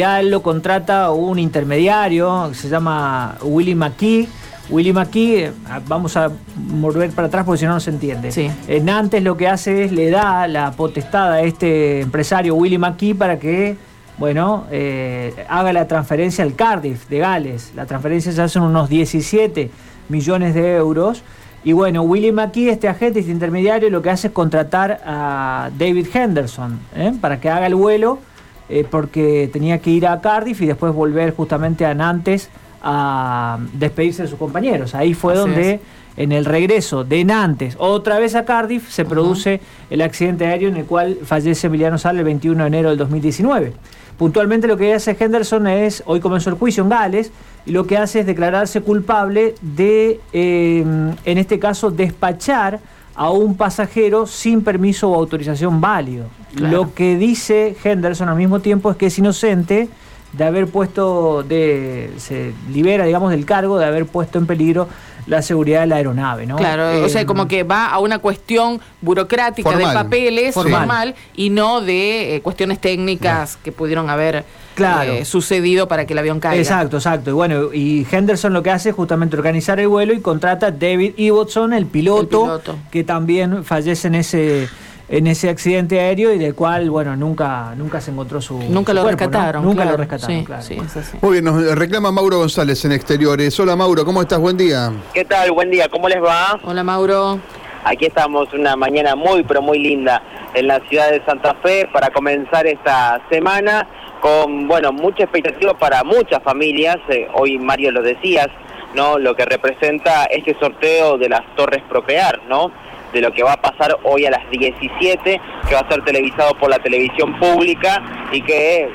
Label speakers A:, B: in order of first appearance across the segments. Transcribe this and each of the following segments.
A: él lo contrata un intermediario que se llama Willy McKee. Willy McKee, eh, vamos a volver para atrás porque si no no se entiende.
B: Sí.
A: Eh, Nantes lo que hace es le da la potestad a este empresario Willy McKee para que, bueno, eh, haga la transferencia al Cardiff de Gales. La transferencia se hace unos 17 millones de euros. Y bueno, Willy McKee, este agente, este intermediario, lo que hace es contratar a David Henderson ¿eh? para que haga el vuelo eh, porque tenía que ir a Cardiff y después volver justamente a Nantes a despedirse de sus compañeros. Ahí fue
B: Así
A: donde
B: es.
A: en el regreso de Nantes otra vez a Cardiff se produce el accidente aéreo en el cual fallece Emiliano Sala el 21 de enero del 2019. Puntualmente lo que hace Henderson es, hoy comenzó el juicio en Gales, y lo que hace es declararse culpable de, eh, en este caso, despachar a un pasajero sin permiso o autorización válido.
B: Claro.
A: Lo que dice Henderson al mismo tiempo es que es inocente de haber puesto, de, se libera, digamos, del cargo de haber puesto en peligro la seguridad de la aeronave, ¿no?
B: Claro, o sea, como que va a una cuestión burocrática
C: Formal.
B: de papeles,
A: Formal.
B: formal, y no de eh, cuestiones técnicas que pudieron haber
A: Claro.
B: eh, sucedido para que el avión caiga.
A: Exacto, exacto. Y bueno, y Henderson lo que hace es justamente organizar el vuelo y contrata a David Ibbotson, el piloto,
B: El piloto.
A: que también fallece en ese en ese accidente aéreo y del cual, bueno, nunca nunca se encontró su
B: Nunca
A: su
B: lo
A: cuerpo, ¿no?
B: rescataron.
A: Nunca
B: claro.
A: lo rescataron,
B: Sí,
A: claro.
B: sí, es así.
C: Muy bien, nos reclama Mauro González en Exteriores. Hola Mauro, ¿cómo estás? Buen día.
D: ¿Qué tal? Buen día, ¿cómo les va?
B: Hola, Mauro.
D: Aquí estamos una mañana muy pero muy linda en la ciudad de Santa Fe para comenzar esta semana con, bueno, mucha expectativa para muchas familias. Eh, hoy Mario lo decías, ¿no? Lo que representa este sorteo de las Torres Procrear, ¿no? De lo que va a pasar hoy a las 17, que va a ser televisado por la televisión pública y que,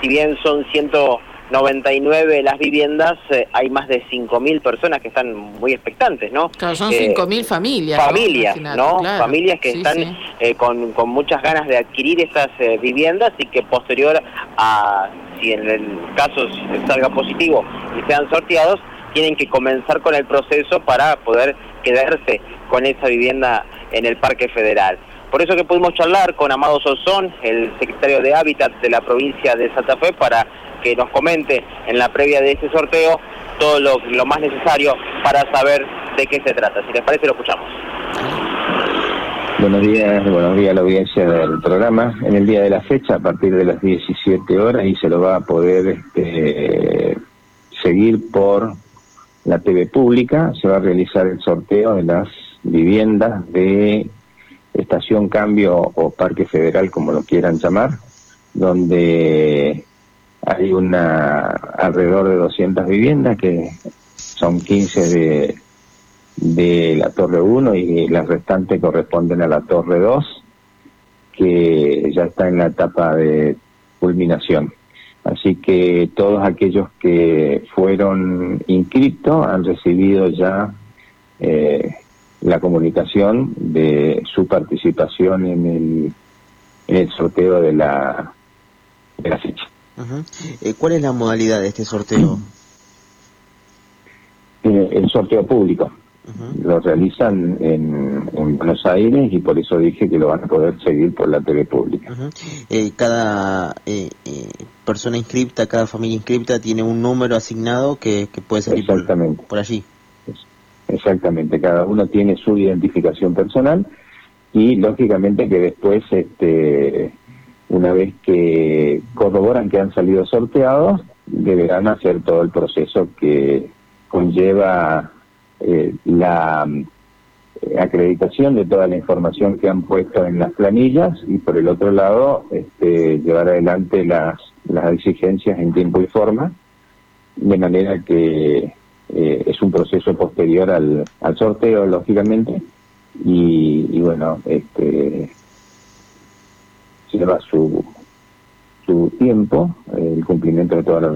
D: si bien son 199 las viviendas, eh, hay más de 5.000 personas que están muy expectantes, ¿no?
B: Claro, son
D: Eh,
B: 5.000 familias.
D: familias, ¿no?
B: claro.
D: Familias que
B: Sí,
D: están
B: sí.
D: eh, con, con muchas ganas de adquirir estas eh, viviendas y que posterior a, si en el caso salga positivo y sean sorteados, tienen que comenzar con el proceso para poder quedarse con esa vivienda en el Parque Federal. Por eso que pudimos charlar con Amado Sosón, el secretario de Hábitat de la provincia de Santa Fe, para que nos comente en la previa de este sorteo todo lo, lo más necesario para saber de qué se trata. Si les parece, lo escuchamos.
E: Buenos días, buenos días a la audiencia del programa. En el día de la fecha, a partir de las 17 horas, y se lo va a poder este, seguir por la TV pública. Se va a realizar el sorteo de las viviendas de Estación Cambio o Parque Federal, como lo quieran llamar, donde hay una alrededor de 200 viviendas que son 15 de de la Torre 1 y las restantes corresponden a la Torre 2, que ya está en la etapa de culminación. Así que todos aquellos que fueron inscritos han recibido ya eh, la comunicación de su participación en el, en el sorteo de la, de la fecha.
F: Eh, ¿Cuál es la modalidad de este sorteo?
E: Eh, el sorteo público. Lo realizan en, en Buenos Aires y por eso dije que lo van a poder seguir por la TV pública.
F: Eh, cada eh, eh, persona inscripta, cada familia inscripta tiene un número asignado que, que puede salir por,
E: Exactamente.
F: por allí.
E: Exactamente, cada uno tiene su identificación personal y lógicamente que después, este, una vez que corroboran que han salido sorteados, deberán hacer todo el proceso que conlleva eh, la eh, acreditación de toda la información que han puesto en las planillas y por el otro lado este, llevar adelante las, las exigencias en tiempo y forma de manera que eh, es un proceso posterior al, al sorteo lógicamente y, bueno este lleva su su tiempo el cumplimiento de todas las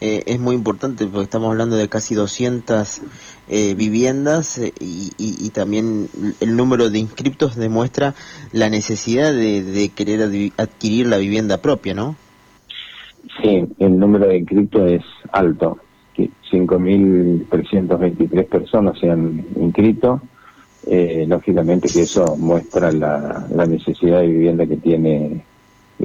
F: Eh, es muy importante porque estamos hablando de casi 200 eh, viviendas eh, y, y- también el número de inscriptos demuestra la necesidad de, de querer adquirir la vivienda propia, ¿no?
E: Sí, el número de inscritos es alto. que 5.323 personas se han inscrito. Eh, lógicamente que eso muestra la, la necesidad de vivienda que tiene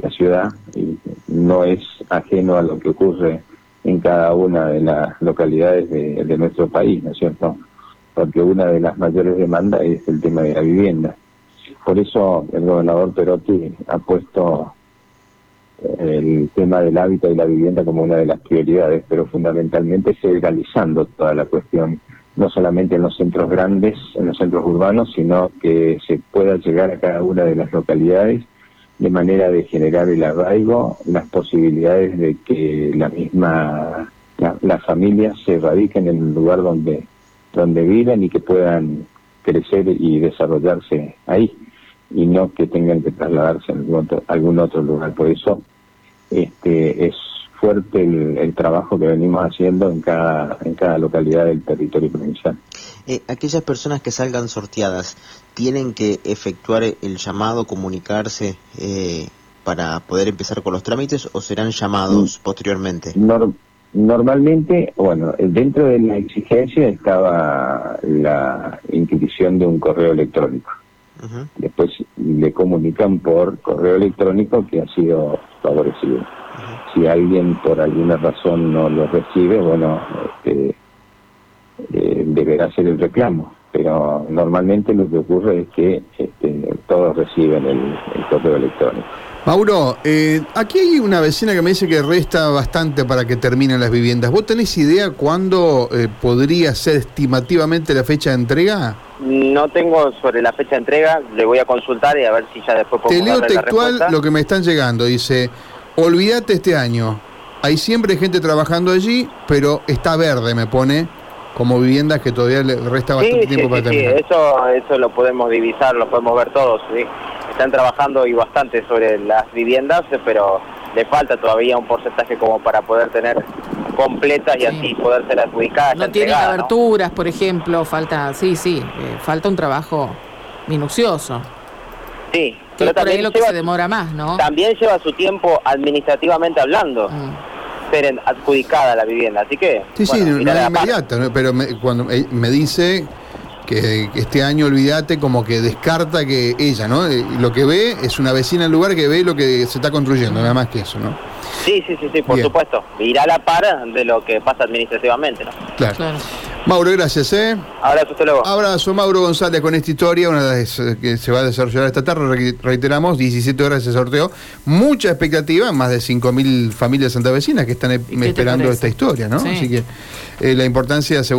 E: la ciudad y no es ajeno a lo que ocurre en cada una de las localidades de, nuestro país, ¿no es cierto? Porque una de las mayores demandas es el tema de la vivienda. Por eso el gobernador Perotti ha puesto el tema del hábitat y la vivienda como una de las prioridades, pero fundamentalmente federalizando toda la cuestión, no solamente en los centros grandes, en los centros urbanos, sino que se pueda llegar a cada una de las localidades de manera de generar el arraigo, las posibilidades de que la misma, la, familias se radiquen en el lugar donde, donde viven y que puedan crecer y desarrollarse ahí y no que tengan que trasladarse a algún otro, algún otro lugar. Por eso este, es fuerte el, el, trabajo que venimos haciendo en cada, en cada localidad del territorio provincial.
F: Eh, aquellas personas que salgan sorteadas, ¿tienen que efectuar el llamado, comunicarse eh, para poder empezar con los trámites o serán llamados mm. posteriormente?
E: Nor normalmente, bueno, dentro de la exigencia estaba la inscripción de un correo electrónico. Uh -huh. Después le comunican por correo electrónico que ha sido favorecido. Uh -huh. Si alguien por alguna razón no lo recibe, bueno, este, deberá hacer el reclamo. Pero normalmente lo que ocurre es que este, todos reciben el, el, correo electrónico.
C: Mauro, eh, aquí hay una vecina que me dice que resta bastante para que terminen las viviendas. ¿Vos tenés idea cuándo eh, podría ser estimativamente la fecha de entrega?
D: No tengo sobre la fecha de entrega, le voy a consultar y a ver si ya después
C: puedo Te leo textual lo que me están llegando, dice, olvídate este año, hay siempre gente trabajando allí, pero está verde, me pone, como viviendas que todavía le resta bastante
D: sí,
C: tiempo
D: sí,
C: para
D: sí,
C: terminar.
D: Sí, eso, eso lo podemos divisar, lo podemos ver todos, ¿sí? Están trabajando y bastante sobre las viviendas, pero le falta todavía un porcentaje como para poder tener completas y sí. así poder ser adjudicadas.
B: No tienen aberturas, ¿no? por ejemplo, falta, sí, sí, eh, falta un trabajo minucioso.
D: Sí,
B: que pero por ahí lo que se demora más, ¿no?
D: También lleva su tiempo administrativamente hablando. Mm ser adjudicada la vivienda, así que...
C: Sí, bueno, sí, no es inmediato, ¿no? pero me, cuando me dice que este año olvídate como que descarta que ella, ¿no? Eh, lo que ve es una vecina del lugar que ve lo que se está construyendo, nada más que eso, ¿no?
D: Sí, sí, sí, sí por Bien. supuesto. Irá a la par de lo que pasa administrativamente, ¿no?
C: Claro. claro. Mauro, gracias, ¿eh?
D: Abrazo, hasta luego.
C: Abrazo, Mauro González, con esta historia, una de las que se va a desarrollar esta tarde, reiteramos, 17 horas de sorteo, mucha expectativa, más de 5.000 familias santavecinas que están esperando esta historia, ¿no? Sí. Así que eh, la importancia de asegurar